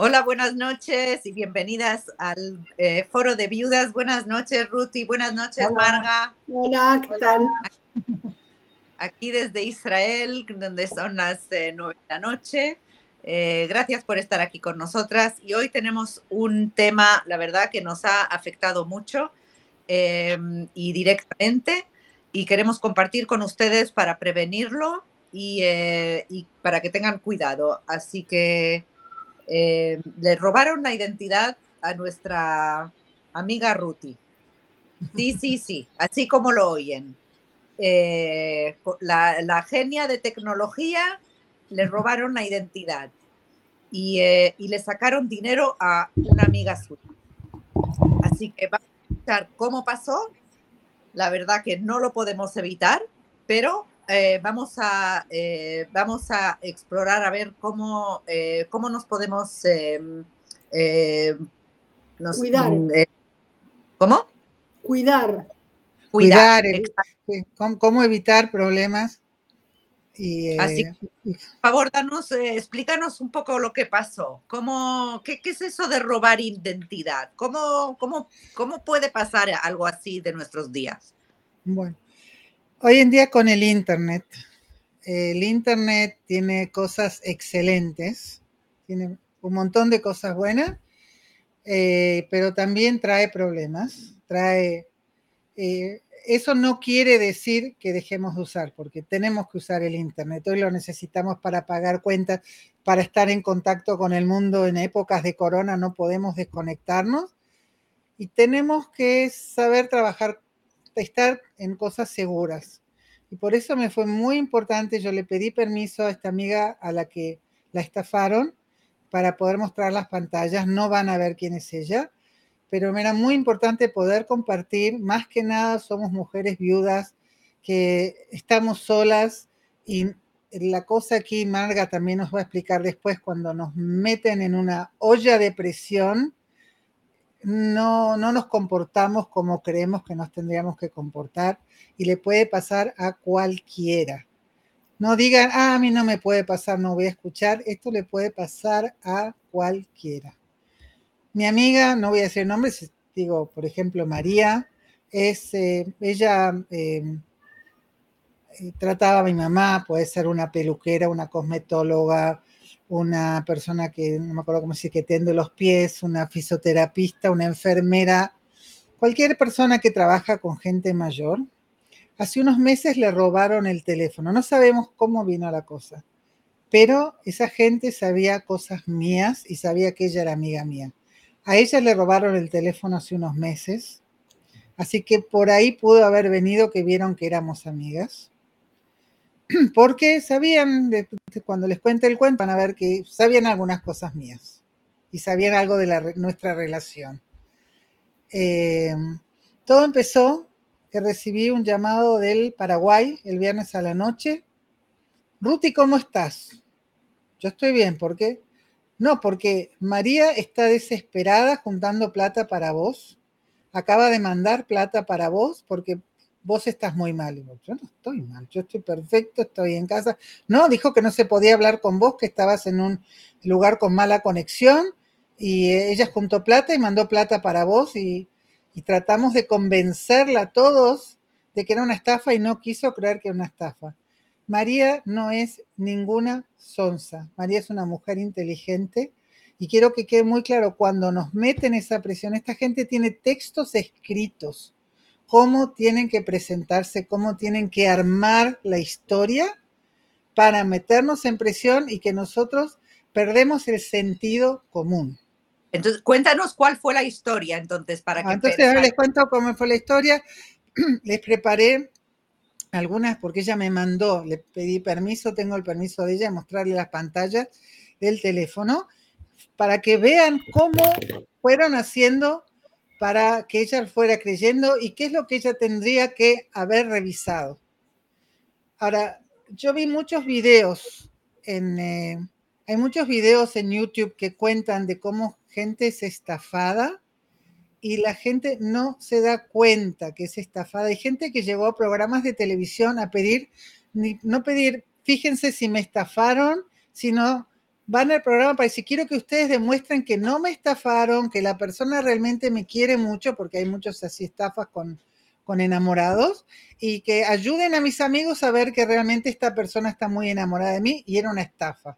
Hola, buenas noches y bienvenidas al eh, Foro de Viudas. Buenas noches, Ruti. Buenas noches, Marga. Hola, ¿qué tal? Aquí desde Israel, donde son las eh, nueve de la noche. Eh, gracias por estar aquí con nosotras. Y hoy tenemos un tema, la verdad, que nos ha afectado mucho em, y directamente. Y queremos compartir con ustedes para prevenirlo y, y para que tengan cuidado. Así que eh, le robaron la identidad a nuestra amiga Ruti. Sí, sí, sí, así como lo oyen. Eh, la, genia de tecnología le robaron la identidad y, eh, y, le sacaron dinero a una amiga suya. Así que vamos a escuchar cómo pasó. La verdad que no lo podemos evitar, pero eh, vamos, a, eh, vamos a explorar a ver cómo, eh, cómo nos podemos... Em, Cuidar. Mm, ¿Cómo? Cuidar. Cuidar. cómo, evitar problemas. Y, Así por favor, danos, explícanos un poco lo que pasó. ¿Cómo, qué, qué, es eso de robar identidad? ¿Cómo, cómo, ¿Cómo puede pasar algo así de nuestros días? Bueno, Hoy en día con el Internet, el Internet tiene cosas excelentes, tiene un montón de cosas buenas, eh, pero también trae problemas, trae... Eh, eso no quiere decir que dejemos de usar, porque tenemos que usar el Internet. Hoy lo necesitamos para pagar cuentas, para estar en contacto con el mundo en épocas de corona, no podemos desconectarnos. Y tenemos que saber trabajar estar en cosas seguras. Y por eso me fue muy importante, yo le pedí permiso a esta amiga a la que la estafaron para poder mostrar las pantallas, no van a ver quién es ella, pero me era muy importante poder compartir, más que nada somos mujeres viudas que estamos solas y la cosa aquí, Marga también nos va a explicar después, cuando nos meten en una olla de presión, no, no nos comportamos como creemos que nos tendríamos que comportar y le puede pasar a cualquiera. No digan, ah, a mí no me puede pasar, no voy a escuchar. Esto le puede pasar a cualquiera. Mi amiga, no voy a decir nombres, digo, por ejemplo, María, es, eh, ella eh, eh, trataba a mi mamá, puede ser una peluquera, una cosmetóloga, una persona que no me acuerdo cómo se que tiende los pies, una fisioterapista, una enfermera, cualquier persona que trabaja con gente mayor. Hace unos meses le robaron el teléfono. No sabemos cómo vino la cosa, pero esa gente sabía cosas mías y sabía que ella era amiga mía. A ella le robaron el teléfono hace unos meses, así que por ahí pudo haber venido que vieron que éramos amigas. porque sabían, cuando les cuente el cuento, van a ver que sabían algunas cosas mías y sabían algo de nuestra relación. Eh, todo empezó que recibí un llamado del Paraguay el viernes a la noche. Ruti, ¿cómo estás? Yo estoy bien, ¿por qué? No, porque María está desesperada juntando plata para vos. Acaba de mandar plata para vos porque vos estás muy mal. yo no estoy mal, yo estoy perfecto, estoy en casa. No, dijo que no se podía hablar con vos, que estabas en un lugar con mala conexión y ella juntó plata y mandó plata para vos y, y tratamos de convencerla a todos de que era una estafa y no quiso creer que era una estafa. María no es ninguna sonza. María es una mujer inteligente y quiero que quede muy claro, cuando nos meten esa presión, esta gente tiene textos escritos cómo tienen que presentarse, cómo tienen que armar la historia para meternos en presión y que nosotros perdemos el sentido común. Entonces, cuéntanos cuál fue la historia, entonces, para que... Entonces, les cuento cómo fue la historia. les preparé algunas porque ella me mandó, le pedí permiso, tengo el permiso de ella, mostrarle las pantallas del teléfono para que vean cómo fueron haciendo para que ella fuera creyendo y qué es lo que ella tendría que haber revisado. Ahora, yo vi muchos videos en, eh, hay muchos videos en YouTube que cuentan de cómo gente es estafada y la gente no se da cuenta que es estafada. Hay gente que llegó a programas de televisión a pedir, no pedir, fíjense si me estafaron, sino van al programa para decir, quiero que ustedes demuestren que no me estafaron, que la persona realmente me quiere mucho, porque hay muchos así estafas con, con enamorados, y que ayuden a mis amigos a ver que realmente esta persona está muy enamorada de mí y era una estafa.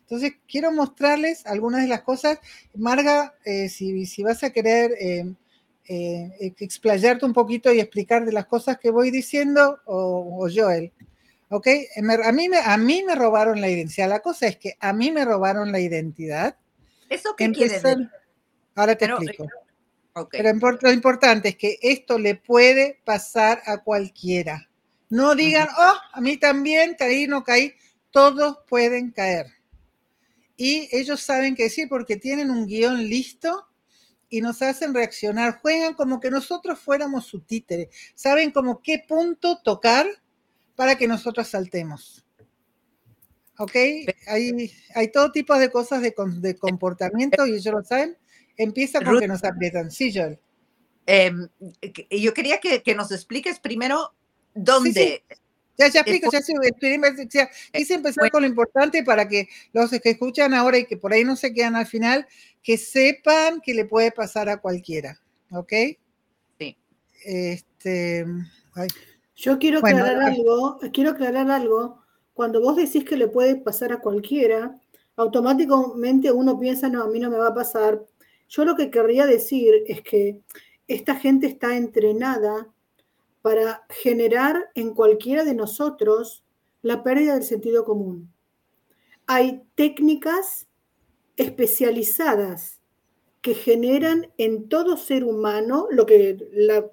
Entonces, quiero mostrarles algunas de las cosas. Marga, eh, si, si, vas a querer eh, eh, explayarte un poquito y explicar de las cosas que voy diciendo, o, o Joel. ¿Ok? A mí, me, a mí me robaron la identidad. La cosa es que a mí me robaron la identidad. ¿Eso qué quiere decir? Ahora te explico. Okay. Pero lo importante es que esto le puede pasar a cualquiera. No digan, oh, a mí también caí, no caí. Todos pueden caer. Y ellos saben qué decir porque tienen un guion listo y nos hacen reaccionar. Juegan como que nosotros fuéramos su títere. Saben como qué punto tocar para que nosotros saltemos. ¿Ok? Hay, hay todo tipo de cosas de, de comportamiento y ellos lo saben. Empieza con que nos aprietan. Sí, Joel. Eh, yo quería que, que, nos expliques primero dónde. Sí, sí. Ya, ya explico, ya, ya quise empezar con lo importante para que los que escuchan ahora y que por ahí no se quedan al final, que sepan que le puede pasar a cualquiera. ¿Ok? Sí. Este, ay. Yo quiero aclarar bueno, algo, quiero aclarar algo. Cuando vos decís que le puede pasar a cualquiera, automáticamente uno piensa, no, a mí no me va a pasar. Yo lo que querría decir es que esta gente está entrenada para generar en cualquiera de nosotros la pérdida del sentido común. Hay técnicas especializadas que generan en todo ser humano lo que la,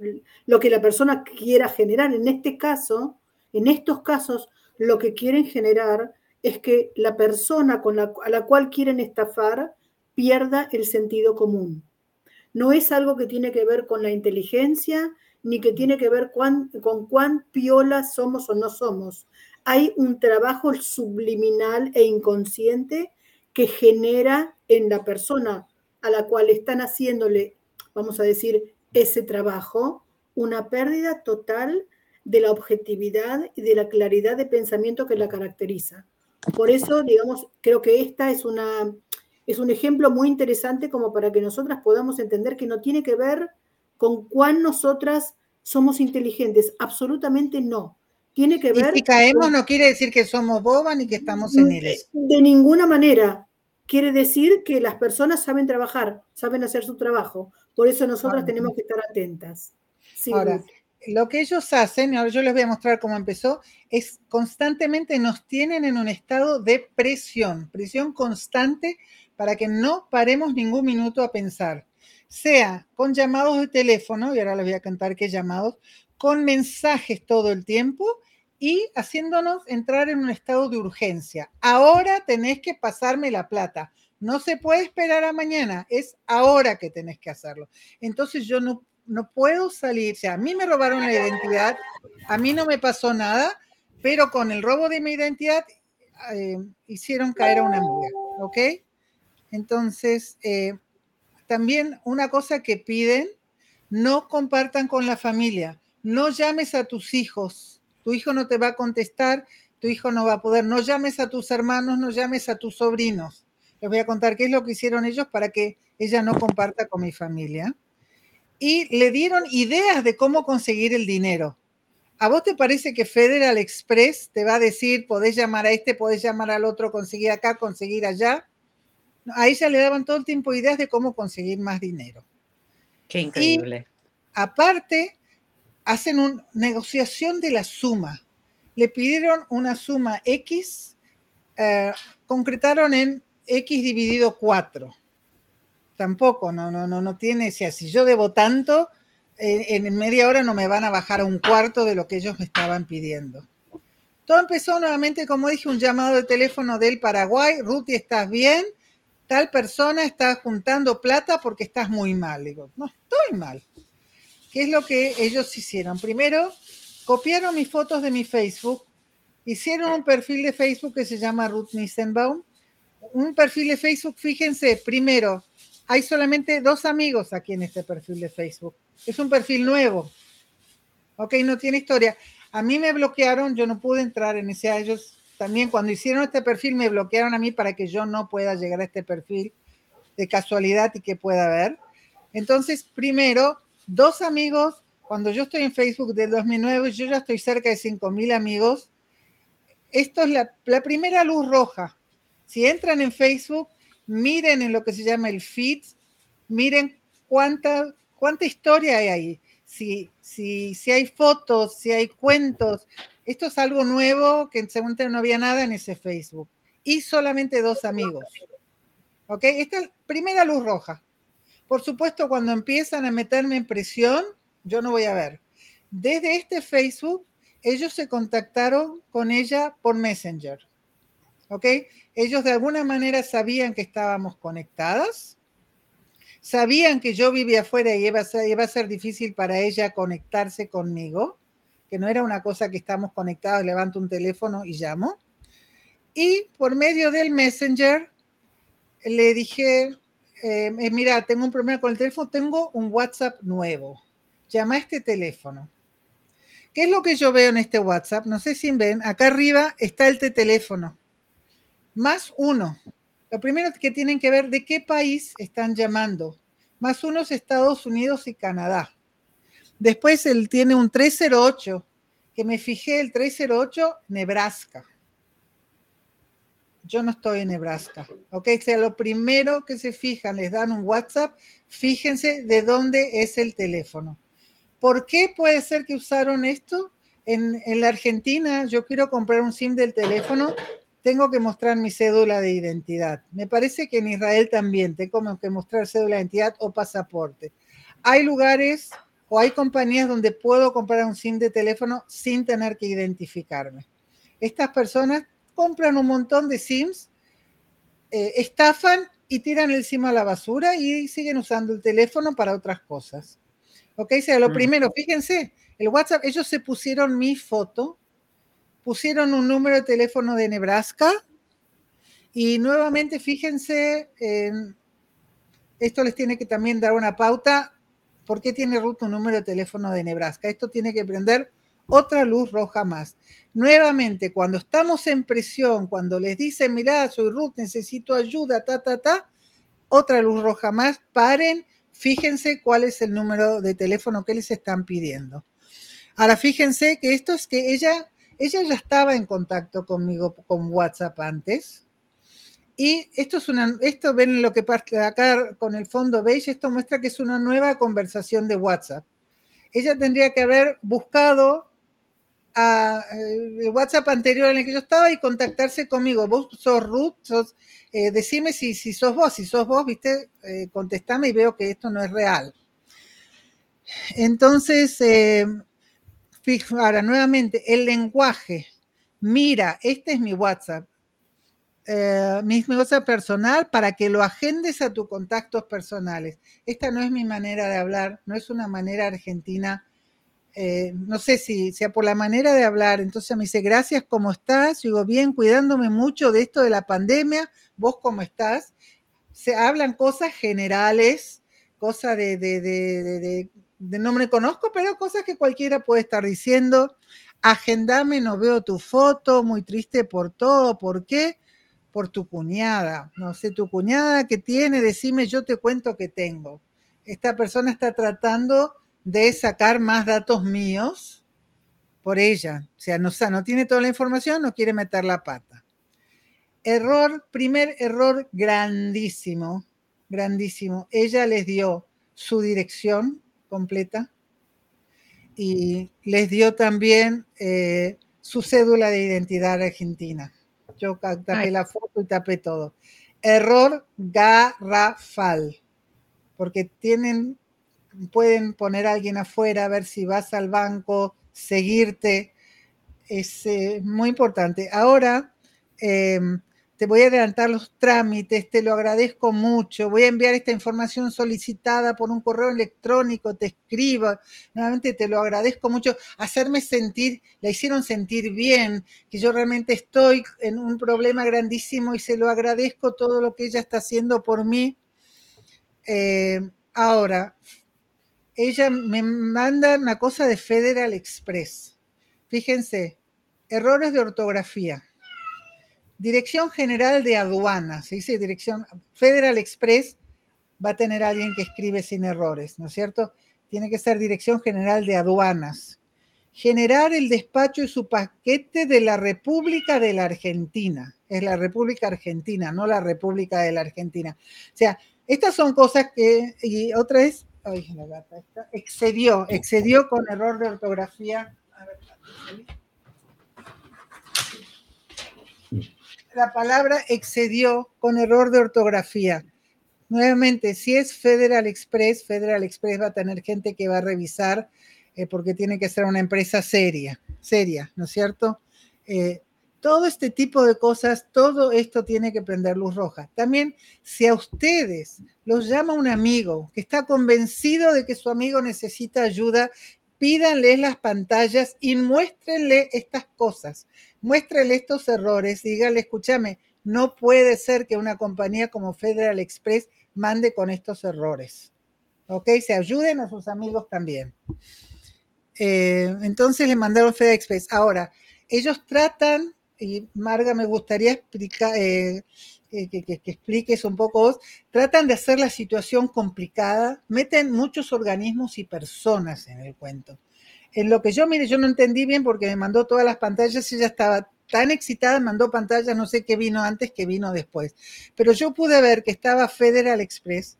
lo que la persona quiera generar. En este caso, en estos casos, lo que quieren generar es que la persona con la, a la cual quieren estafar pierda el sentido común. No es algo que tiene que ver con la inteligencia, ni que tiene que ver con cuán piola somos o no somos. Hay un trabajo subliminal e inconsciente que genera en la persona a la cual están haciéndole, vamos a decir, ese trabajo, una pérdida total de la objetividad y de la claridad de pensamiento que la caracteriza. Por eso, digamos, creo que esta es, una, es un ejemplo muy interesante como para que nosotras podamos entender que no tiene que ver con cuán nosotras somos inteligentes. Absolutamente no. Tiene que ver. Y si caemos con... no quiere decir que somos bobas ni que estamos en el. De ninguna manera quiere decir que las personas saben trabajar, saben hacer su trabajo. Por eso nosotras tenemos que estar atentas. Sí, ahora, lo que ellos hacen, ahora yo les voy a mostrar cómo empezó, es constantemente nos tienen en un estado de presión, presión constante para que no paremos ningún minuto a pensar, sea con llamados de teléfono, y ahora les voy a contar qué llamados, con mensajes todo el tiempo y haciéndonos entrar en un estado de urgencia. Ahora tenés que pasarme la plata. No se puede esperar a mañana, es ahora que tenés que hacerlo. Entonces yo no, no puedo salir, o sea, a mí me robaron la identidad, a mí no me pasó nada, pero con el robo de mi identidad eh, hicieron caer a una amiga, ¿ok? Entonces, eh, también una cosa que piden, no compartan con la familia, no llames a tus hijos, tu hijo no te va a contestar, tu hijo no va a poder, no llames a tus hermanos, no llames a tus sobrinos. Les voy a contar qué es lo que hicieron ellos para que ella no comparta con mi familia. Y le dieron ideas de cómo conseguir el dinero. ¿A vos te parece que Federal Express te va a decir, podés llamar a este, podés llamar al otro, conseguir acá, conseguir allá? A ella le daban todo el tiempo ideas de cómo conseguir más dinero. Qué increíble. Y, aparte, hacen una negociación de la suma. Le pidieron una suma X, eh, concretaron en X dividido 4. Tampoco, no, no, no, no tiene, o sea, si yo debo tanto, en, en media hora no me van a bajar a un cuarto de lo que ellos me estaban pidiendo. Todo empezó nuevamente, como dije, un llamado de teléfono del Paraguay. Ruti, ¿estás bien? Tal persona está juntando plata porque estás muy mal. Digo, no, estoy mal. ¿Qué es lo que ellos hicieron? Primero, copiaron mis fotos de mi Facebook, hicieron un perfil de Facebook que se llama Ruth Nissenbaum. Un perfil de Facebook, fíjense, primero, hay solamente dos amigos aquí en este perfil de Facebook. Es un perfil nuevo. Ok, no tiene historia. A mí me bloquearon, yo no pude entrar en ese, ellos también cuando hicieron este perfil me bloquearon a mí para que yo no pueda llegar a este perfil de casualidad y que pueda ver. Entonces, primero, dos amigos, cuando yo estoy en Facebook del 2009, yo ya estoy cerca de 5.000 amigos. Esto es la, la primera luz roja. Si entran en Facebook, miren en lo que se llama el feed, miren cuánta, cuánta historia hay ahí. Si, si, si hay fotos, si hay cuentos. Esto es algo nuevo que según no había nada en ese Facebook. Y solamente dos amigos. ¿Ok? Esta es primera luz roja. Por supuesto, cuando empiezan a meterme en presión, yo no voy a ver. Desde este Facebook, ellos se contactaron con ella por Messenger. ¿Ok? Ellos de alguna manera sabían que estábamos conectadas, sabían que yo vivía afuera y iba a, ser, iba a ser difícil para ella conectarse conmigo, que no era una cosa que estamos conectados, levanto un teléfono y llamo. Y por medio del Messenger le dije, eh, eh, mira, tengo un problema con el teléfono, tengo un WhatsApp nuevo. Llama a este teléfono. ¿Qué es lo que yo veo en este WhatsApp? No sé si ven, acá arriba está el teléfono más uno. Lo primero que tienen que ver de qué país están llamando. Más uno es Estados Unidos y Canadá. Después él tiene un 308, que me fijé el 308, Nebraska. Yo no estoy en Nebraska. Ok, o sea, lo primero que se fijan, les dan un WhatsApp, fíjense de dónde es el teléfono. ¿Por qué puede ser que usaron esto? En, en la Argentina, yo quiero comprar un SIM del teléfono tengo que mostrar mi cédula de identidad. Me parece que en Israel también tengo que mostrar cédula de identidad o pasaporte. Hay lugares o hay compañías donde puedo comprar un SIM de teléfono sin tener que identificarme. Estas personas compran un montón de SIMs, eh, estafan y tiran el SIM a la basura y siguen usando el teléfono para otras cosas. Ok, o sea, lo mm. primero, fíjense, el WhatsApp, ellos se pusieron mi foto pusieron un número de teléfono de Nebraska y nuevamente fíjense, esto les tiene que también dar una pauta, ¿por qué tiene Ruth un número de teléfono de Nebraska? Esto tiene que prender otra luz roja más. Nuevamente, cuando estamos en presión, cuando les dicen, mira, soy Ruth, necesito ayuda, ta, ta, ta, otra luz roja más, paren, fíjense cuál es el número de teléfono que les están pidiendo. Ahora, fíjense que esto es que ella ella ya estaba en contacto conmigo con WhatsApp antes. Y esto es una, esto ven lo que pasa acá con el fondo beige, esto muestra que es una nueva conversación de WhatsApp. Ella tendría que haber buscado a, el eh, WhatsApp anterior en el que yo estaba y contactarse conmigo. Vos sos Ruth, sos, eh, decime si, si sos vos, si sos vos, viste, eh, contestame y veo que esto no es real. Entonces, Ahora, nuevamente, el lenguaje. Mira, este es mi WhatsApp. Eh, mi, WhatsApp personal para que lo agendes a tus contactos personales. Esta no es mi manera de hablar, no es una manera argentina. Eh, no sé si sea por la manera de hablar. Entonces me dice, gracias, ¿cómo estás? Yo digo, bien, cuidándome mucho de esto de la pandemia. ¿Vos cómo estás? Se hablan cosas generales, cosas de, de, de no me conozco, pero cosas que cualquiera puede estar diciendo. Agendame, no veo tu foto, muy triste por todo. ¿Por qué? Por tu cuñada. No sé, tu cuñada que tiene, decime, yo te cuento que tengo. Esta persona está tratando de sacar más datos míos por ella. O sea, no, no tiene toda la información, no quiere meter la pata. Error, primer error grandísimo, grandísimo. Ella les dio su dirección, completa y les dio también eh, su cédula de identidad argentina. Yo tapé la foto y tapé todo. Error garrafal, porque tienen, pueden poner a alguien afuera, a ver si vas al banco, seguirte. Es eh, muy importante. Ahora, em, te voy a adelantar los trámites, te lo agradezco mucho, voy a enviar esta información solicitada por un correo electrónico, te escribo, nuevamente te lo agradezco mucho, hacerme sentir, la hicieron sentir bien, que yo realmente estoy en un problema grandísimo y se lo agradezco todo lo que ella está haciendo por mí. Eh, ahora, ella me manda una cosa de Federal Express. Fíjense, errores de ortografía Dirección General de Aduanas, se dice Dirección Federal Express, va a tener alguien que escribe sin errores, ¿no es cierto? Tiene que ser Dirección General de Aduanas. Generar el despacho y su paquete de la República de la Argentina. Es la República Argentina, no la República de la Argentina. O sea, estas son cosas que, y otra es, ay, la gata excedió, excedió con error de ortografía. A ver, la palabra excedió con error de ortografía. Nuevamente, si es Federal Express, Federal Express va a tener gente que va a revisar eh, porque tiene que ser una empresa seria, seria, ¿no es cierto? Eh, todo este tipo de cosas, todo esto tiene que prender luz roja. También, si a ustedes los llama un amigo que está convencido de que su amigo necesita ayuda, pídanle las pantallas y muéstrenle estas cosas muéstrele estos errores, dígale, escúchame, no puede ser que una compañía como Federal Express mande con estos errores. ¿Ok? Se ayuden a sus amigos también. Eh, entonces le mandaron Federal Express. Ahora, ellos tratan, y Marga, me gustaría explicar, eh, que, que, expliques un poco vos, tratan de hacer la situación complicada, meten muchos organismos y personas en el cuento en lo que yo, mire, yo no entendí bien porque me mandó todas las pantallas, ella estaba tan excitada, mandó pantallas, no sé qué vino antes, qué vino después. Pero yo pude ver que estaba Federal Express,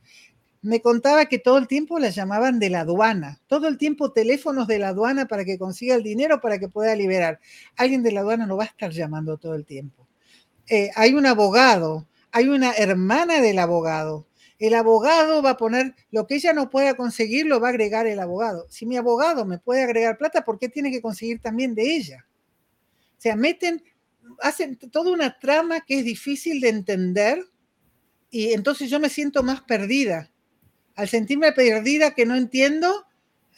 me contaba que todo el tiempo la llamaban de la aduana, todo el tiempo teléfonos de la aduana para que consiga el dinero para que pueda liberar. Alguien de la aduana no va a estar llamando todo el tiempo. Eh, hay un abogado, hay una hermana del abogado, el abogado va a poner lo que ella no pueda conseguir, lo va a agregar el abogado. Si mi abogado me puede agregar plata, ¿por qué tiene que conseguir también de ella? O sea, meten, hacen toda una trama que es difícil de entender y entonces yo me siento más perdida. Al sentirme perdida que no entiendo,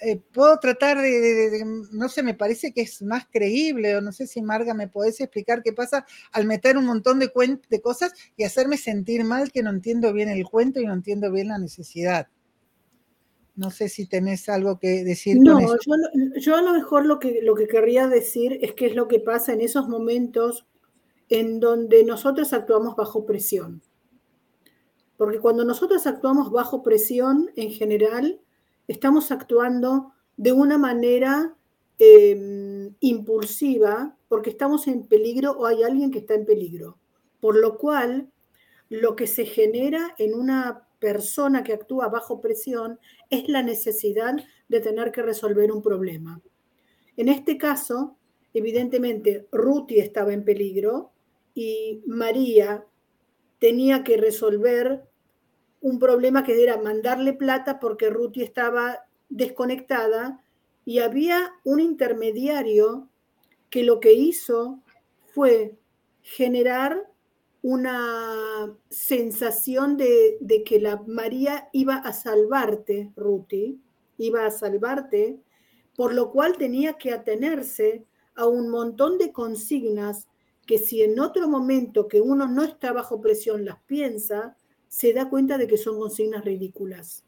eh, puedo tratar de, no sé, me parece que es más creíble, o no sé si Marga me podés explicar qué pasa al meter un montón de, de cosas y hacerme sentir mal que no entiendo bien el cuento y no entiendo bien la necesidad. No sé si tenés algo que decir. No, Yo, yo, a lo mejor lo que, lo que querría decir es qué es lo que pasa en esos momentos en donde nosotros actuamos bajo presión. Porque cuando nosotros actuamos bajo presión, en general, estamos actuando de una manera em, impulsiva porque estamos en peligro o hay alguien que está en peligro. Por lo cual, lo que se genera en una persona que actúa bajo presión es la necesidad de tener que resolver un problema. En este caso, evidentemente, Ruti estaba en peligro y María tenía que resolver un problema que era mandarle plata porque Ruti estaba desconectada y había un intermediario que lo que hizo fue generar una sensación de, de, que la María iba a salvarte, Ruti, iba a salvarte, por lo cual tenía que atenerse a un montón de consignas que si en otro momento que uno no está bajo presión las piensa, se da cuenta de que son consignas ridículas.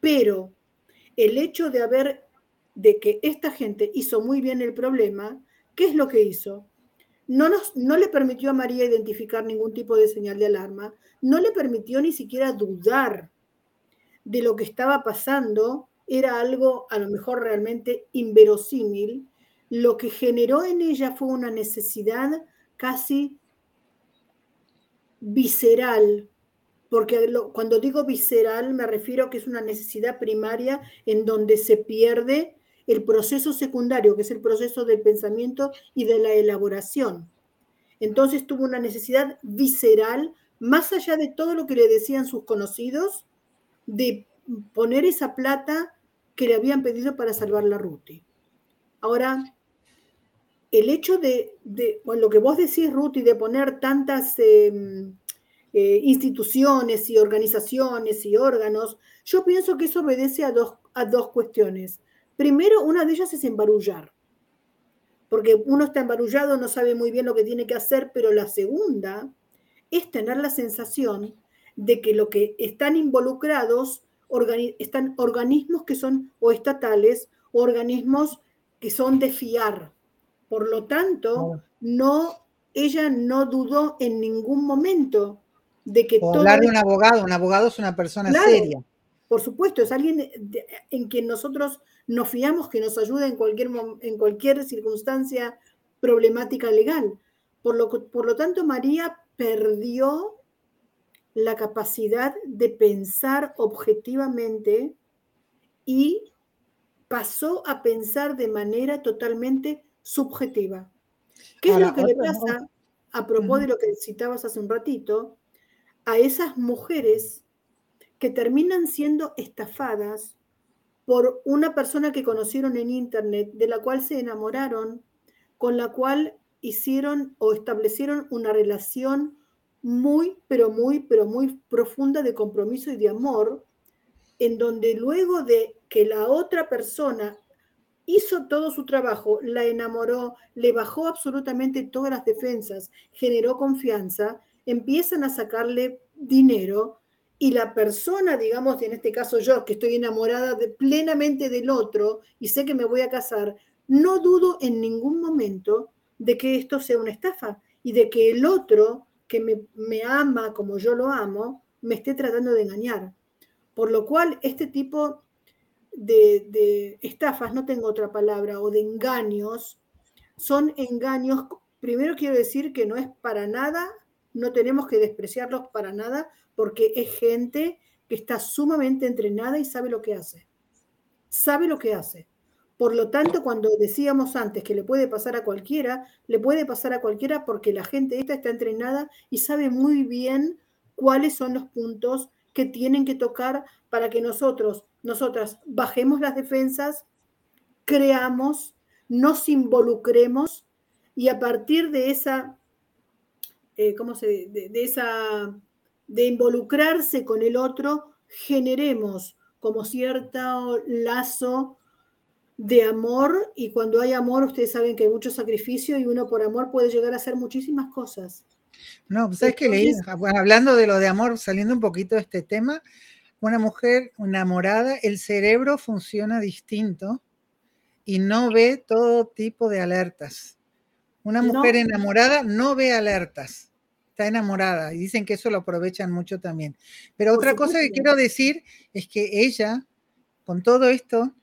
Pero el hecho de haber, de que esta gente hizo muy bien el problema, ¿qué es lo que hizo? No, no le permitió a María identificar ningún tipo de señal de alarma, no le permitió ni siquiera dudar de lo que estaba pasando, era algo a lo mejor realmente inverosímil, lo que generó en ella fue una necesidad casi visceral porque cuando digo visceral me refiero a que es una necesidad primaria en donde se pierde el proceso secundario, que es el proceso del pensamiento y de la elaboración. Entonces tuvo una necesidad visceral, más allá de todo lo que le decían sus conocidos, de poner esa plata que le habían pedido para salvar la Ruti. Ahora, el hecho de, lo que vos decís, Ruti, de poner tantas... Em, eh, instituciones y organizaciones y órganos, yo pienso que eso obedece a dos, a dos cuestiones. Primero, una de ellas es embarullar, porque uno está embarullado, no sabe muy bien lo que tiene que hacer, pero la segunda es tener la sensación de que lo que están involucrados están organismos que son o estatales o organismos que son de fiar. Por lo tanto, no ella no dudó en ningún momento de que o hablar de un abogado, un abogado es una persona seria. Por supuesto, es alguien en quien nosotros nos fiamos que nos ayude en cualquier, en cualquier circunstancia problemática legal. Por lo, por lo tanto, María perdió la capacidad de pensar objetivamente y pasó a pensar de manera totalmente subjetiva. ¿Qué es lo que le pasa, a propósito de lo que citabas hace un ratito, a esas mujeres que terminan siendo estafadas por una persona que conocieron en Internet, de la cual se enamoraron, con la cual hicieron o establecieron una relación muy, pero muy, pero muy profunda de compromiso y de amor, en donde luego de que la otra persona hizo todo su trabajo, la enamoró, le bajó absolutamente todas las defensas, generó confianza, empiezan a sacarle dinero y la persona, digamos, en este caso yo, que estoy enamorada de, plenamente del otro y sé que me voy a casar, no dudo en ningún momento de que esto sea una estafa y de que el otro que me, me ama como yo lo amo, me esté tratando de engañar. Por lo cual, este tipo de, estafas, no tengo otra palabra, o de engaños, son engaños, primero quiero decir que no es para nada, no tenemos que despreciarlos para nada, porque es gente que está sumamente entrenada y sabe lo que hace. Sabe lo que hace. Por lo tanto, cuando decíamos antes que le puede pasar a cualquiera, le puede pasar a cualquiera porque la gente esta está entrenada y sabe muy bien cuáles son los puntos que tienen que tocar para que nosotros nosotras bajemos las defensas, creamos, nos involucremos y a partir de esa, eh, ¿cómo se, de, esa, de involucrarse con el otro, generemos como cierto lazo de amor y cuando hay amor ustedes saben que hay mucho sacrificio y uno por amor puede llegar a hacer muchísimas cosas. No, pues, ¿sabes que leí? hablando de lo de amor, saliendo un poquito de este tema, una mujer enamorada, el cerebro funciona distinto y no ve todo tipo de alertas. Una mujer enamorada no ve alertas, está enamorada y dicen que eso lo aprovechan mucho también. Pero otra cosa que quiero decir es que ella, con todo esto,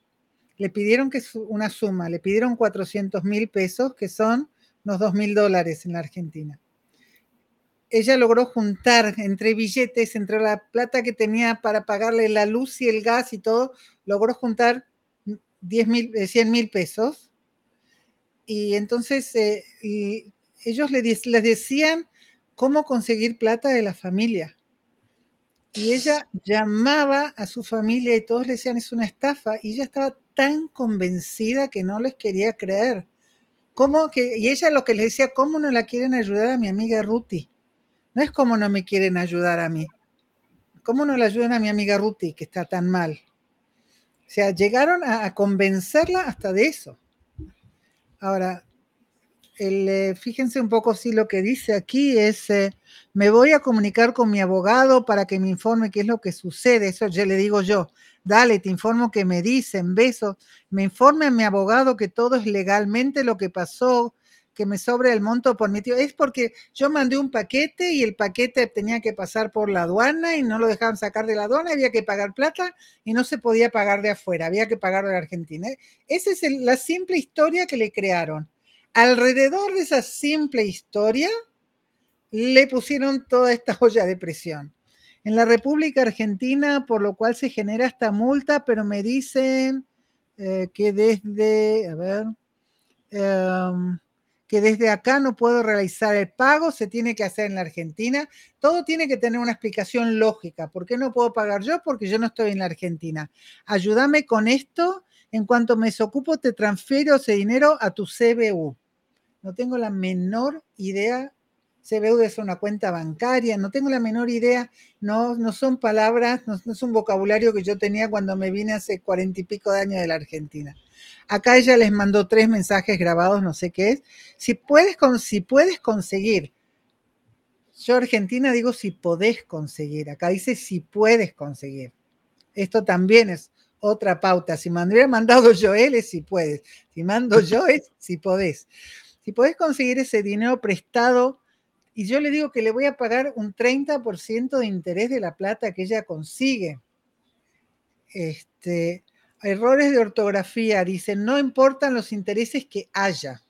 le pidieron que una suma, le pidieron 400 mil pesos, que son unos 2 mil dólares en la Argentina ella logró juntar entre billetes, entre la plata que tenía para pagarle la luz y el gas y todo, logró juntar 10 mil, 100 eh, mil pesos. Y entonces eh, ellos les, les decían cómo conseguir plata de la familia. Y ella llamaba a su familia y todos le decían es una estafa y ella estaba tan convencida que no les quería creer. ¿Cómo que, y ella lo que les decía, ¿cómo no la quieren ayudar a mi amiga Ruti? No es como no me quieren ayudar a mí. ¿Cómo no le ayudan a mi amiga Ruti, que está tan mal? O sea, llegaron a, convencerla hasta de eso. Ahora, eh, fíjense un poco si lo que dice aquí es, eh, me voy a comunicar con mi abogado para que me informe qué es lo que sucede. Eso ya le digo yo. Dale, te informo que me dicen, besos. Me informe a mi abogado que todo es legalmente lo que pasó, que me sobre el monto por mi tío. Es porque yo mandé un paquete y el paquete tenía que pasar por la aduana y no lo dejaban sacar de la aduana, había que pagar plata y no se podía pagar de afuera, había que pagar de Argentina. Esa es la simple historia que le crearon. Alrededor de esa simple historia le pusieron toda esta olla de presión. En la República Argentina, por lo cual se genera esta multa, pero me dicen eh, que desde, a ver, em, que desde acá no puedo realizar el pago, se tiene que hacer en la Argentina. Todo tiene que tener una explicación lógica. ¿Por qué no puedo pagar yo? Porque yo no estoy en la Argentina. Ayúdame con esto. En cuanto me desocupo, te transfiero ese dinero a tu CBU. No tengo la menor idea. CBU es una cuenta bancaria, no tengo la menor idea, no, no son palabras, no, es un vocabulario que yo tenía cuando me vine hace cuarenta y pico de años de la Argentina. Acá ella les mandó tres mensajes grabados, no sé qué es. Si puedes, si puedes conseguir, yo Argentina digo si podés conseguir, acá dice si puedes conseguir. Esto también es otra pauta. Si me hubiera mandado Joel es si puedes, si mando yo es si podés. si podés conseguir ese dinero prestado, y yo le digo que le voy a pagar un 30% de interés de la plata que ella consigue. Este, errores de ortografía, dicen, no importan los intereses que haya,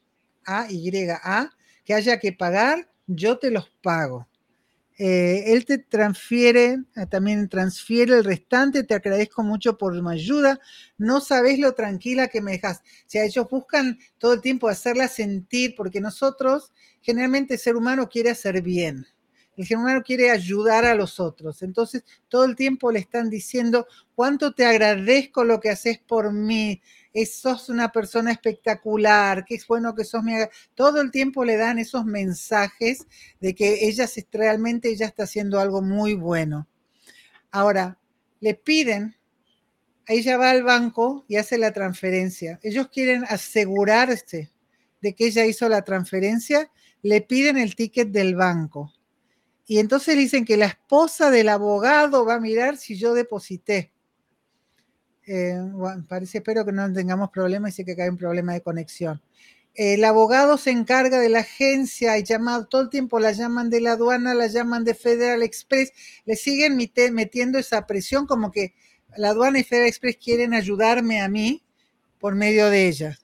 A, Y, A, que haya que pagar, yo te los pago. Eh, él te transfiere, eh, también transfiere el restante, te agradezco mucho por mi ayuda, no sabes lo tranquila que me dejas. O sea, ellos buscan todo el tiempo hacerla sentir, porque nosotros, generalmente el ser humano quiere hacer bien, el ser humano quiere ayudar a los otros, entonces todo el tiempo le están diciendo, cuánto te agradezco lo que haces por mí, sos una persona espectacular, qué es bueno que sos mi... Todo el tiempo le dan esos mensajes de que ella realmente ella está haciendo algo muy bueno. Ahora, le piden, ella va al banco y hace la transferencia. Ellos quieren asegurarse de que ella hizo la transferencia, le piden el ticket del banco. Y entonces dicen que la esposa del abogado va a mirar si yo deposité. Eh, parece, espero que no tengamos problemas, dice que hay un problema de conexión. El abogado se encarga de la agencia y llamado todo el tiempo la llaman de la aduana, la llaman de Federal Express, le siguen metiendo esa presión como que la aduana y Federal Express quieren ayudarme a mí por medio de ellas.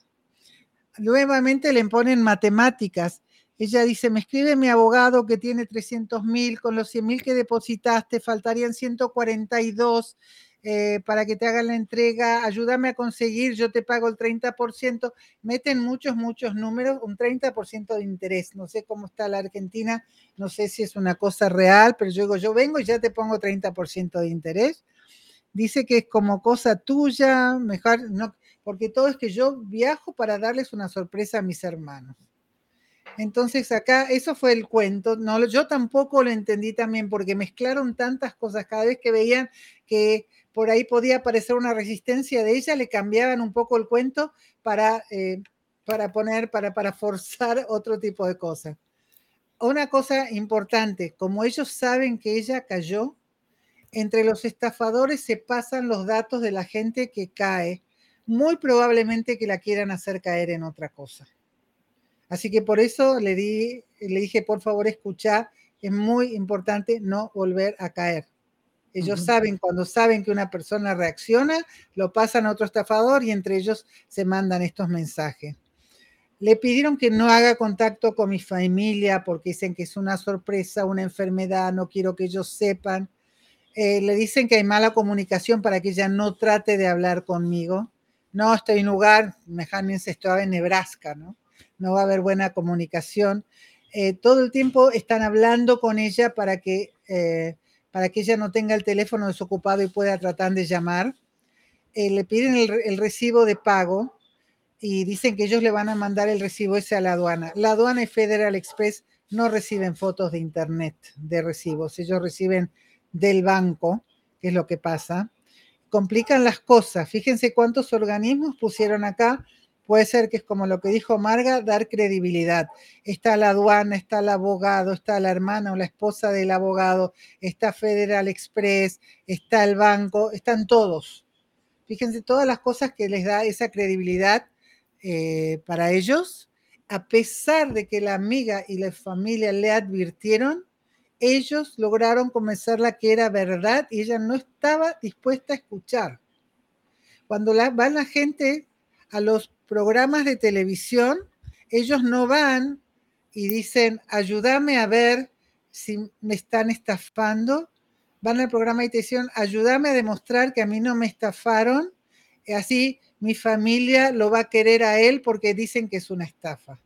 Nuevamente le ponen matemáticas. Ella dice, me escribe mi abogado que tiene 300 mil, con los 100 mil que depositaste faltarían 142 eh, para que te hagan la entrega, ayúdame a conseguir, yo te pago el 30%, meten muchos, muchos números, un 30% de interés. No sé cómo está la Argentina, no sé si es una cosa real, pero yo digo, yo vengo y ya te pongo 30% de interés. Dice que es como cosa tuya, mejor, no, porque todo es que yo viajo para darles una sorpresa a mis hermanos. Entonces acá, eso fue el cuento. No, yo tampoco lo entendí también porque mezclaron tantas cosas. Cada vez que veían que por ahí podía aparecer una resistencia de ella, le cambiaban un poco el cuento para, eh, para poner, para, para forzar otro tipo de cosas. Una cosa importante, como ellos saben que ella cayó, entre los estafadores se pasan los datos de la gente que cae, muy probablemente que la quieran hacer caer en otra cosa. Así que por eso le, di, le dije, por favor, escucha, es muy importante no volver a caer. Ellos saben, cuando saben que una persona reacciona, lo pasan a otro estafador y entre ellos se mandan estos mensajes. Le pidieron que no haga contacto con mi familia porque dicen que es una sorpresa, una enfermedad, no quiero que ellos sepan. Eh, le dicen que hay mala comunicación para que ella no trate de hablar conmigo. No, estoy en lugar, imagínense, estoy en Nebraska, ¿no? No va a haber buena comunicación. Eh, todo el tiempo están hablando con ella para que eh, para que ella no tenga el teléfono desocupado y pueda tratar de llamar. Eh, le piden el, recibo de pago y dicen que ellos le van a mandar el recibo ese a la aduana. La aduana y Federal Express no reciben fotos de internet de recibos, ellos reciben del banco, que es lo que pasa. Complican las cosas. Fíjense cuántos organismos pusieron acá Puede ser que es como lo que dijo Marga, dar credibilidad. Está la aduana, está el abogado, está la hermana o la esposa del abogado, está Federal Express, está el banco, están todos. Fíjense todas las cosas que les da esa credibilidad eh, para ellos, a pesar de que la amiga y la familia le advirtieron, ellos lograron convencerla que era verdad y ella no estaba dispuesta a escuchar. Cuando van la gente a los programas de televisión, ellos no van y dicen, ayúdame a ver si me están estafando. Van al programa de televisión, ayúdame a demostrar que a mí no me estafaron. Así mi familia lo va a querer a él porque dicen que es una estafa.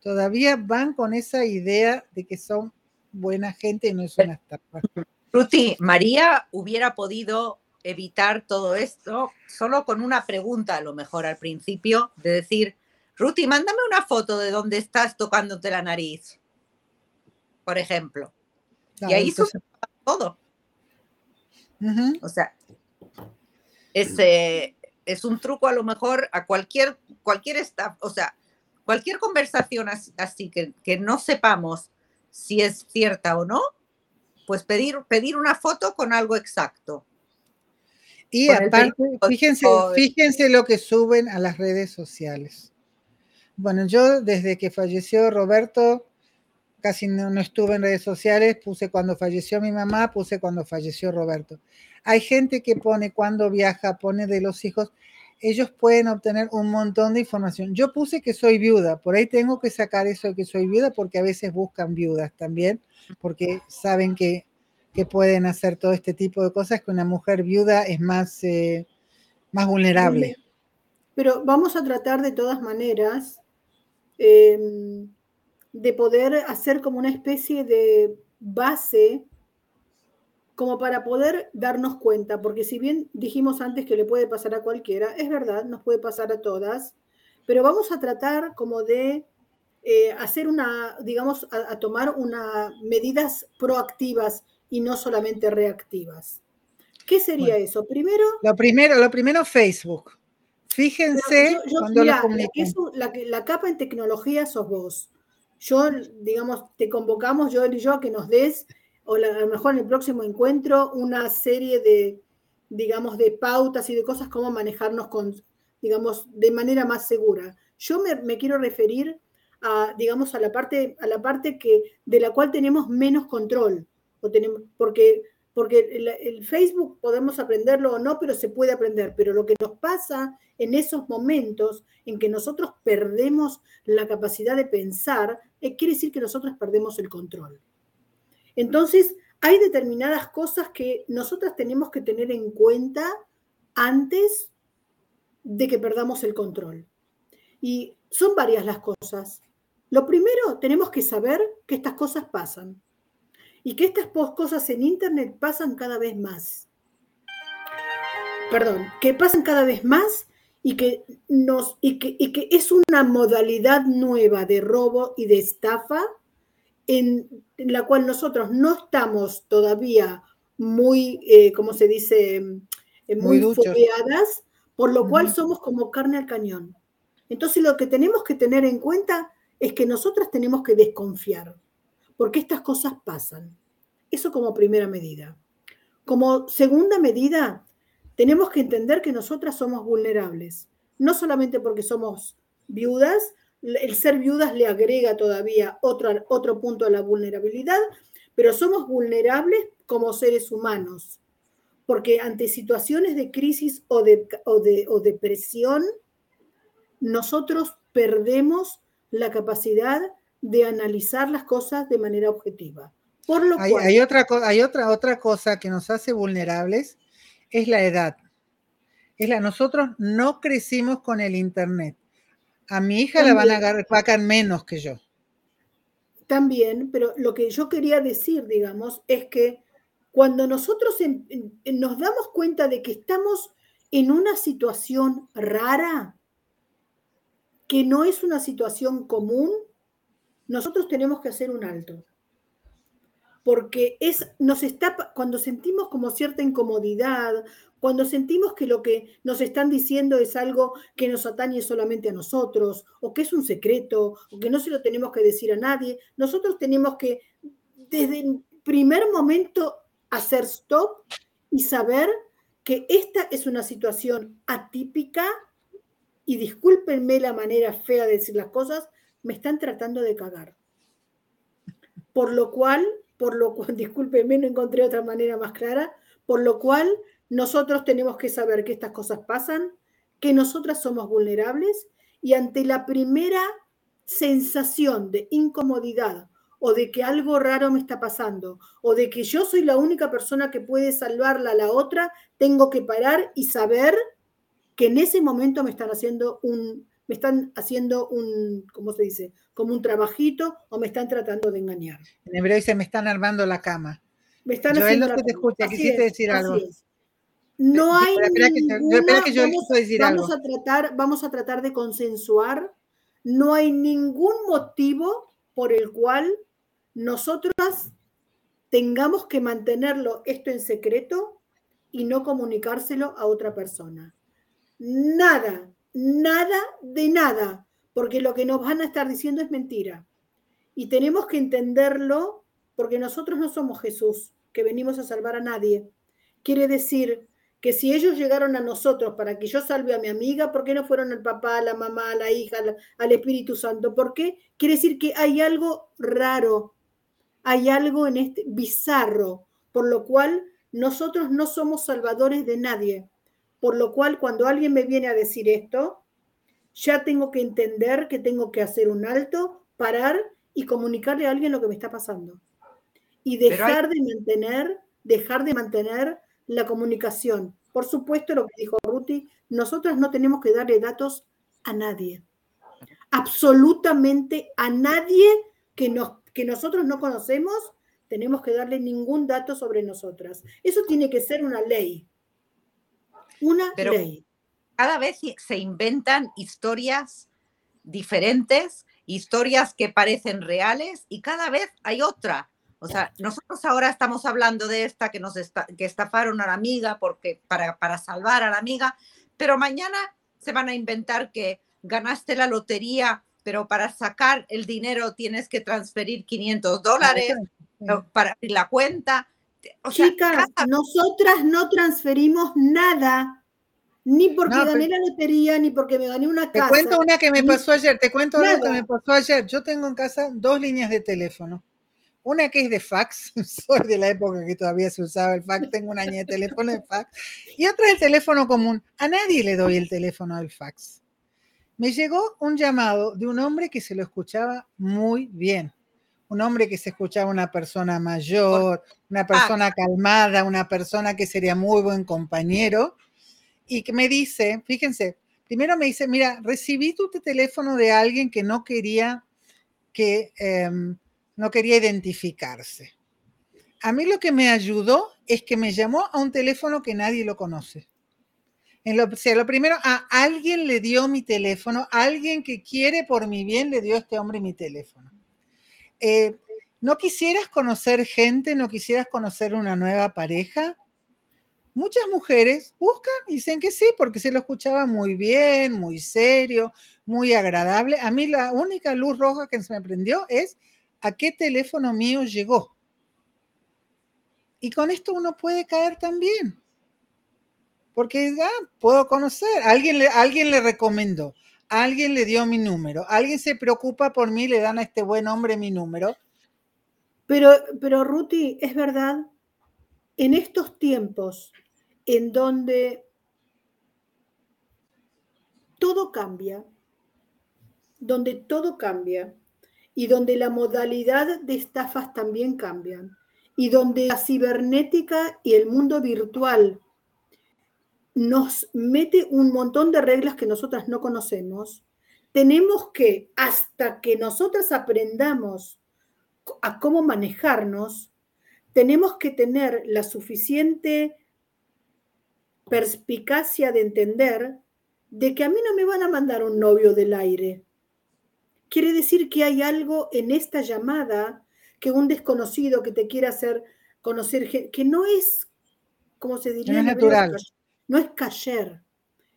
Todavía van con esa idea de que son buena gente y no es una estafa. Ruti, María hubiera podido evitar todo esto solo con una pregunta, a lo mejor al principio, de decir, Ruti, mándame una foto de dónde estás tocándote la nariz, por ejemplo. y ahí entonces... todo. O sea, es, es un truco a lo mejor a cualquier, cualquier staff, o sea, cualquier conversación así, que, que, no sepamos si es cierta o no, pues pedir, pedir una foto con algo exacto. Y aparte, fíjense, fíjense lo que suben a las redes sociales. Bueno, yo desde que falleció Roberto, casi no, no, estuve en redes sociales, puse cuando falleció mi mamá, puse cuando falleció Roberto. Hay gente que pone cuando viaja, pone de los hijos, ellos pueden obtener un montón de información. Yo puse que soy viuda, por ahí tengo que sacar eso de que soy viuda porque a veces buscan viudas también, porque saben que, que pueden hacer todo este tipo de cosas, que una mujer viuda es más, eh, más vulnerable. Pero vamos a tratar de todas maneras eh, de poder hacer como una especie de base como para poder darnos cuenta, porque si bien dijimos antes que le puede pasar a cualquiera, es verdad, nos puede pasar a todas, pero vamos a tratar como de eh, hacer una, digamos, a, a tomar unas medidas proactivas y no solamente reactivas. ¿Qué sería bueno, eso? Primero. Lo primero, lo primero Facebook. Fíjense yo, yo, cuando lo eso, la, la, capa en tecnología sos vos. Yo, digamos, te convocamos, yo y yo, a que nos des o a lo mejor en el próximo encuentro, una serie de, digamos, de pautas y de cosas como manejarnos con, digamos, de manera más segura. Yo me, me quiero referir a, digamos, a la parte, a la parte que, de la cual tenemos menos control, porque, porque el, el Facebook podemos aprenderlo o no, pero se puede aprender, pero lo que nos pasa en esos momentos en que nosotros perdemos la capacidad de pensar, eh, quiere decir que nosotros perdemos el control. Entonces, hay determinadas cosas que nosotras tenemos que tener en cuenta antes de que perdamos el control. Y son varias las cosas. Lo primero, tenemos que saber que estas cosas pasan y que estas cosas en Internet pasan cada vez más. Perdón, que pasan cada vez más y que, nos, y que, y que es una modalidad nueva de robo y de estafa en, en la cual nosotros no estamos todavía muy, eh, ¿cómo se dice?, eh, muy, muy por lo uh -huh. cual somos como carne al cañón. Entonces lo que tenemos que tener en cuenta es que nosotras tenemos que desconfiar, porque estas cosas pasan. Eso como primera medida. Como segunda medida, tenemos que entender que nosotras somos vulnerables, no solamente porque somos viudas, el ser viudas le agrega todavía otro, otro punto a la vulnerabilidad, pero somos vulnerables como seres humanos, porque ante situaciones de crisis o de, o de, o depresión, nosotros perdemos la capacidad de analizar las cosas de manera objetiva. Por lo hay, cual, hay, otra, hay otra, otra cosa que nos hace vulnerables, es la edad. Es la, nosotros no crecimos con el Internet. A mi hija también, la van a agarrar, pagan menos que yo. También, pero lo que yo quería decir, digamos, es que cuando nosotros en, en, nos damos cuenta de que estamos en una situación rara, que no es una situación común, nosotros tenemos que hacer un alto. Porque es, nos está, cuando sentimos como cierta incomodidad, cuando sentimos que lo que nos están diciendo es algo que nos atañe solamente a nosotros, o que es un secreto, o que no se lo tenemos que decir a nadie, nosotros tenemos que, desde el primer momento, hacer stop y saber que esta es una situación atípica, y discúlpenme la manera fea de decir las cosas, me están tratando de cagar. Por lo cual, por lo cual, discúlpenme, no encontré otra manera más clara, por lo cual nosotros tenemos que saber que estas cosas pasan, que nosotras somos vulnerables y ante la primera sensación de incomodidad o de que algo raro me está pasando o de que yo soy la única persona que puede salvarla a la otra, tengo que parar y saber que en ese momento me están haciendo un me están haciendo un, ¿cómo se dice? Como un trabajito o me están tratando de engañar. En hebreo dice, me están armando la cama. Me están Joel, haciendo no la te escucha, quisiste es, decir algo. Es. No hay espera, ninguna, espera que yo, vamos, decir vamos algo. a tratar, vamos a tratar de consensuar. No hay ningún motivo por el cual nosotras tengamos que mantenerlo esto en secreto y no comunicárselo a otra persona. Nada, nada de nada, porque lo que nos van a estar diciendo es mentira. Y tenemos que entenderlo porque nosotros no somos Jesús, que venimos a salvar a nadie. Quiere decir que si ellos llegaron a nosotros para que yo salve a mi amiga, ¿por qué no fueron al papá, a la mamá, a la hija, al Espíritu Santo? ¿Por qué? Quiere decir que hay algo raro, hay algo en este bizarro, por lo cual nosotros no somos salvadores de nadie. Por lo cual, cuando alguien me viene a decir esto, ya tengo que entender que tengo que hacer un alto, parar y comunicarle a alguien lo que me está pasando. Y dejar de mantener, dejar de mantener la comunicación. Por supuesto, lo que dijo Ruti, nosotros no tenemos que darle datos a nadie. Absolutamente a nadie que, nos, que nosotros no conocemos, tenemos que darle ningún dato sobre nosotras. Eso tiene que ser una ley. Una ley. Cada vez se inventan historias diferentes, historias que parecen reales y cada vez hay otra o sea, nosotros ahora estamos hablando de esta que nos que estafaron a la amiga porque para, para salvar a la amiga, pero mañana se van a inventar que ganaste la lotería, pero para sacar el dinero tienes que transferir 500 dólares para abrir la cuenta. Chicas, nosotras no transferimos nada. Ni porque gané la lotería, ni porque me gané una casa. Te cuento una que me pasó ayer, te cuento una que me pasó ayer. Yo tengo en casa dos líneas de teléfono. Una que es de fax, soy de la época que todavía se usaba el fax, tengo una año de teléfono de fax. Y otra el teléfono común. A nadie le doy el teléfono del fax. Me llegó un llamado de un hombre que se lo escuchaba muy bien. Un hombre que se escuchaba una persona mayor, una ah. persona calmada, una persona que sería muy buen compañero. Y que me dice, fíjense, primero me dice, mira, recibí tu teléfono de alguien que no quería que... Em, no quería identificarse. A mí lo que me ayudó es que me llamó a un teléfono que nadie lo conoce. En lo, o sea, lo primero, a alguien le dio mi teléfono, alguien que quiere por mi bien le dio a este hombre mi teléfono. Eh, ¿No quisieras conocer gente? ¿No quisieras conocer una nueva pareja? Muchas mujeres buscan y dicen que sí, porque se lo escuchaba muy bien, muy serio, muy agradable. A mí la única luz roja que se me prendió es a qué teléfono mío llegó. Y con esto uno puede caer también. Porque ya puedo conocer, alguien alguien le recomendó, alguien le dio mi número, alguien se preocupa por mí, le dan a este buen hombre mi número. Pero, pero Ruti, es verdad, en estos tiempos en donde todo cambia, donde todo cambia, y donde la modalidad de estafas también cambian y donde la cibernética y el mundo virtual nos mete un montón de reglas que nosotras no conocemos, tenemos que, hasta que nosotras aprendamos a cómo manejarnos, tenemos que tener la suficiente perspicacia de entender de que a mí no me van a mandar un novio del aire, Quiere decir que hay algo en esta llamada que un desconocido que te quiere hacer conocer, que no es, como se diría, no es natural. No es cayer,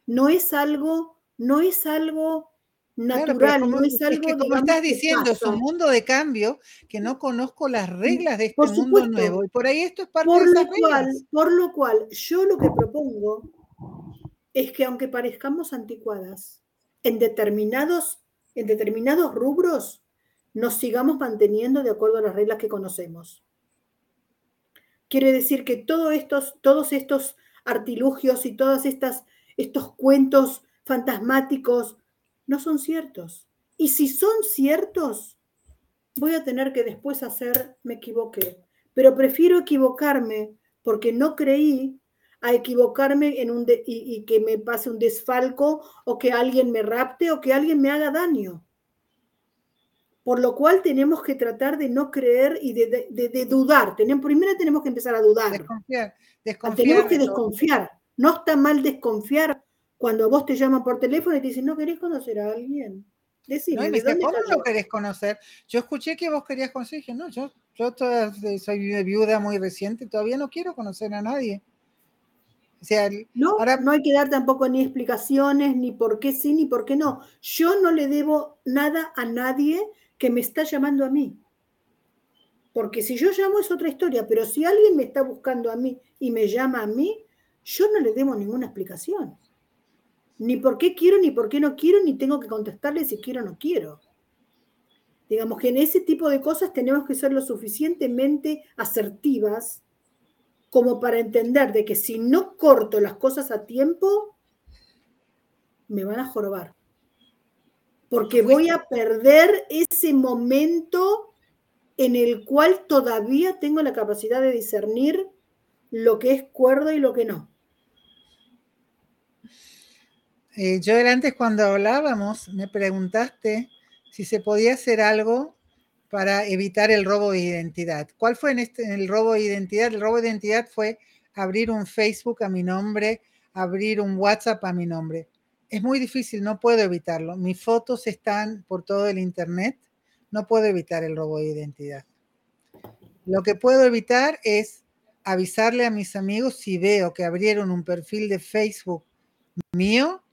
no es algo, no es algo natural, no es algo. que como estás diciendo, es un mundo de cambio que no conozco las reglas de este mundo nuevo. Y por ahí esto es parte por de lo cual, Por lo cual, yo lo que propongo es que aunque parezcamos anticuadas, en determinados en determinados rubros nos sigamos manteniendo de acuerdo a las reglas que conocemos. Quiere decir que todos estos, todos estos artilugios y todos estas, estos cuentos fantasmáticos no son ciertos. Y si son ciertos, voy a tener que después hacer, me equivoqué. Pero prefiero equivocarme porque no creí a equivocarme en un y, que me pase un desfalco o que alguien me rapte o que alguien me haga daño. Por lo cual tenemos que tratar de no creer y de, dudar. Tenemos, primero tenemos que empezar a dudar. Desconfiar, Tenemos que desconfiar. No está mal desconfiar cuando vos te llaman por teléfono y te dicen, ¿no querés conocer a alguien? Decime, no, ¿cómo lo querés conocer? Yo escuché que vos querías conocer y dije, no, yo, yo soy viuda muy reciente, todavía no quiero conocer a nadie no, no hay que dar tampoco ni explicaciones, ni por qué sí, ni por qué no. Yo no le debo nada a nadie que me está llamando a mí. Porque si yo llamo es otra historia, pero si alguien me está buscando a mí y me llama a mí, yo no le debo ninguna explicación. Ni por qué quiero, ni por qué no quiero, ni tengo que contestarle si quiero o no quiero. Digamos que en ese tipo de cosas tenemos que ser lo suficientemente asertivas como para entender de que si no corto las cosas a tiempo, me van a jorobar. Porque voy a perder ese momento en el cual todavía tengo la capacidad de discernir lo que es cuerdo y lo que no. Eh, yo antes cuando hablábamos me preguntaste si se podía hacer algo para evitar el robo de identidad. ¿Cuál fue en, este, el robo de identidad? El robo de identidad fue abrir un Facebook a mi nombre, abrir un WhatsApp a mi nombre. Es muy difícil, no puedo evitarlo. Mis fotos están por todo el Internet, no puedo evitar el robo de identidad. Lo que puedo evitar es avisarle a mis amigos si veo que abrieron un perfil de Facebook mío,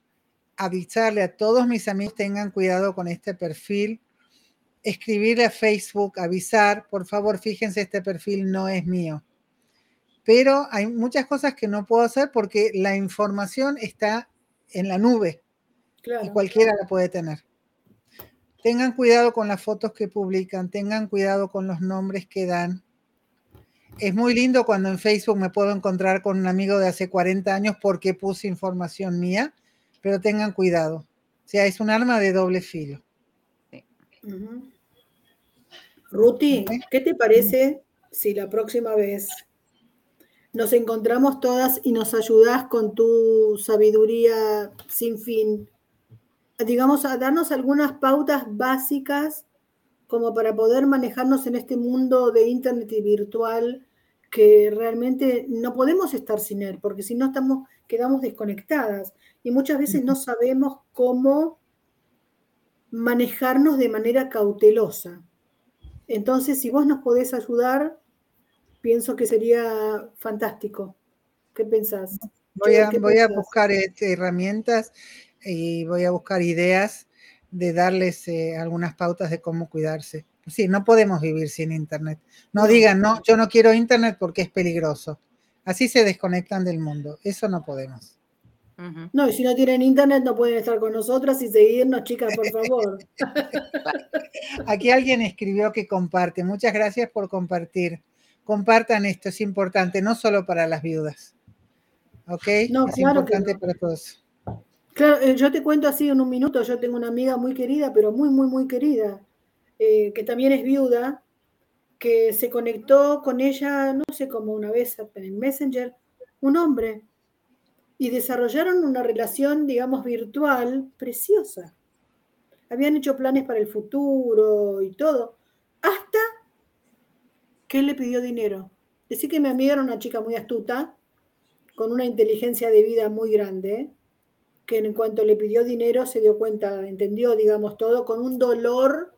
avisarle a todos mis amigos tengan cuidado con este perfil, escribirle a Facebook, avisar, por favor, fíjense, este perfil no es mío. Pero hay muchas cosas que no puedo hacer porque la información está en la nube y cualquiera la puede tener. Tengan cuidado con las fotos que publican, tengan cuidado con los nombres que dan. Es muy lindo cuando en Facebook me puedo encontrar con un amigo de hace 40 años porque puse información mía, pero tengan cuidado. O sea, es un arma de doble filo. Ruti, ¿qué te parece si la próxima vez nos encontramos todas y nos ayudas con tu sabiduría sin fin? Digamos, a darnos algunas pautas básicas como para poder manejarnos en este mundo de Internet y virtual que realmente no podemos estar sin él, porque si no estamos, quedamos desconectadas y muchas veces no sabemos cómo manejarnos de manera cautelosa. Entonces, si vos nos podés ayudar, pienso que sería fantástico. ¿Qué pensás? Voy a, voy a buscar este, herramientas y voy a buscar ideas de darles eh, algunas pautas de cómo cuidarse. Sí, no podemos vivir sin Internet. No, digan, no, yo no quiero Internet porque es peligroso. Así se desconectan del mundo. Eso no podemos. No, y si no tienen internet no pueden estar con nosotras y seguirnos, chicas, por favor. Aquí alguien escribió que comparte. Muchas gracias por compartir. Compartan esto, es importante, no solo para las viudas. ¿Ok? No, es importante para todos. Claro, eh, yo te cuento así en un minuto. Yo tengo una amiga muy querida, pero muy, muy, muy querida, eh, que también es viuda, que se conectó con ella, no sé, como una vez en Messenger, un hombre y desarrollaron una relación, digamos, virtual preciosa. Habían hecho planes para el futuro y todo, hasta que él le pidió dinero. Decir que mi amiga era una chica muy astuta, con una inteligencia de vida muy grande, que en cuanto le pidió dinero se dio cuenta, entendió, digamos, todo, con un dolor,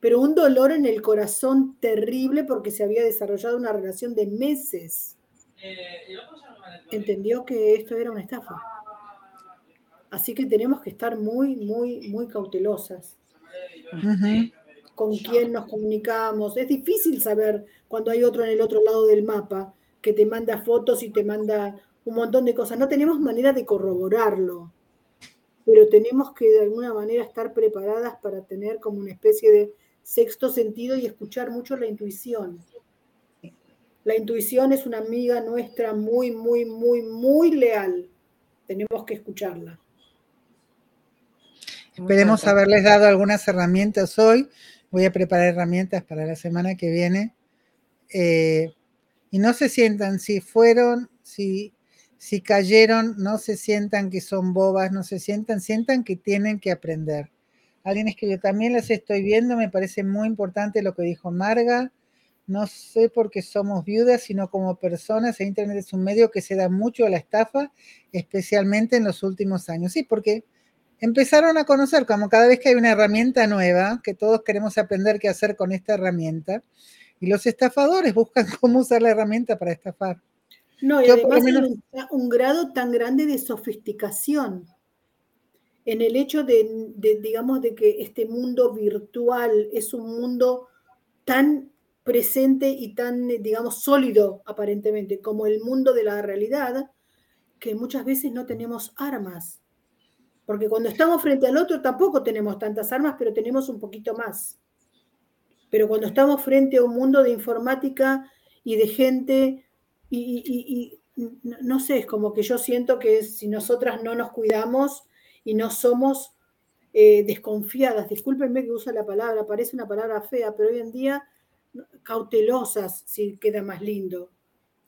pero un dolor en el corazón terrible porque se había desarrollado una relación de meses. Eh, entendió que esto era una estafa. Así que tenemos que estar muy, muy, muy cautelosas. Con quién nos comunicamos. Es difícil saber cuando hay otro en el otro lado del mapa que te manda fotos y te manda un montón de cosas. No tenemos manera de corroborarlo, pero tenemos que de alguna manera estar preparadas para tener como una especie de sexto sentido y escuchar mucho la intuición. La intuición es una amiga nuestra muy, muy, muy, muy leal. Tenemos que escucharla. Esperemos haberles dado algunas herramientas hoy. Voy a preparar herramientas para la semana que viene. Eh, y no se sientan, si fueron, si, si cayeron, no se sientan que son bobas, no se sientan, sientan que tienen que aprender. Alguien escribió, también las estoy viendo, me parece muy importante lo que dijo Marga no sé por qué somos viudas, sino como personas. El Internet es un medio que se da mucho a la estafa, especialmente en los últimos años. Sí, porque empezaron a conocer, como cada vez que hay una herramienta nueva, que todos queremos aprender qué hacer con esta herramienta, y los estafadores buscan cómo usar la herramienta para estafar. No, y además un, un, grado tan grande de sofisticación en el hecho de, de, digamos, de que este mundo virtual es un mundo tan presente y tan, digamos, sólido aparentemente como el mundo de la realidad, que muchas veces no tenemos armas. Porque cuando estamos frente al otro tampoco tenemos tantas armas, pero tenemos un poquito más. Pero cuando estamos frente a un mundo de informática y de gente, y, no sé, es como que yo siento que si nosotras no nos cuidamos y no somos eh, desconfiadas, discúlpenme que usa la palabra, parece una palabra fea, pero hoy en día cautelosas, si queda más lindo.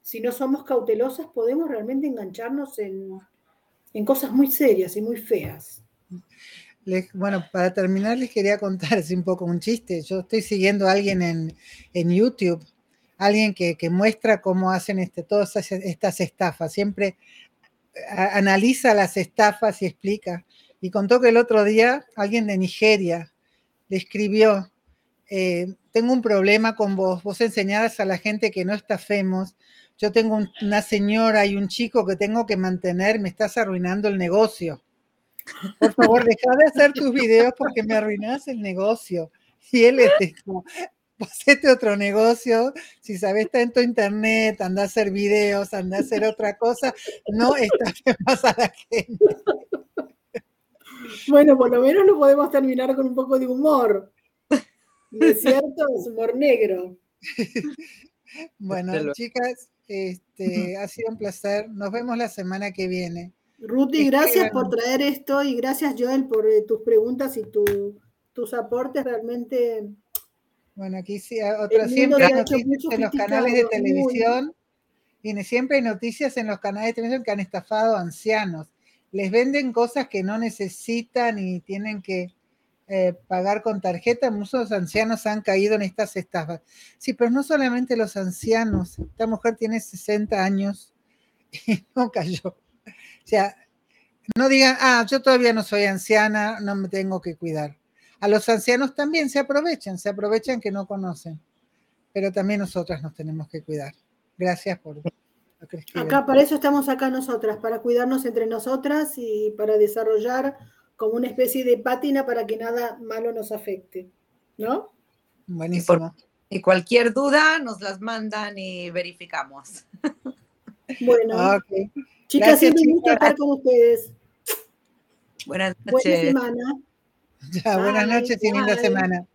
Si no somos cautelosas, podemos realmente engancharnos en, en cosas muy serias y muy feas. bueno, para terminar les quería contar un poco un chiste. Yo estoy siguiendo a alguien en, en YouTube, alguien que, que, muestra cómo hacen este, todas estas estafas. Siempre analiza las estafas y explica. Y contó que el otro día alguien de Nigeria le escribió, eh, tengo un problema con vos, vos enseñadas a la gente que no estafemos, yo tengo una señora y un chico que tengo que mantener, me estás arruinando el negocio. Por favor, deja de hacer tus videos porque me arruinas el negocio. Y él le dijo, este otro negocio, si sabes está en tu internet, anda a hacer videos, anda a hacer otra cosa, no estafes más a la gente. Bueno, por lo menos lo podemos terminar con un poco de humor. ¿No es cierto? Es humor negro. Bueno, chicas, este, ha sido un placer. Nos vemos la semana que viene. Ruti, gracias por traer esto y gracias Joel por eh, tus preguntas y tus aportes realmente. Bueno, aquí sí, otra, siempre hay noticias en los canales de televisión y siempre hay noticias en los canales de televisión que han estafado ancianos. Les venden cosas que no necesitan y tienen que eh, pagar con tarjeta, muchos ancianos han caído en estas estafas. Sí, pero no solamente los ancianos, esta mujer tiene 60 años y no cayó. O sea, no digan, ah, yo todavía no soy anciana, no me tengo que cuidar. A los ancianos también se aprovechan, se aprovechan que no conocen, pero también nosotras nos tenemos que cuidar. Gracias por... Acá para eso estamos acá nosotras, para cuidarnos entre nosotras y para desarrollar como una especie de pátina para que nada malo nos afecte, ¿no? Buenísimo. Y, cualquier duda nos las mandan y verificamos. Bueno, chicas, siempre un gusto estar con ustedes. Buenas noches. Buena semana. Ya, buenas noches y linda semana.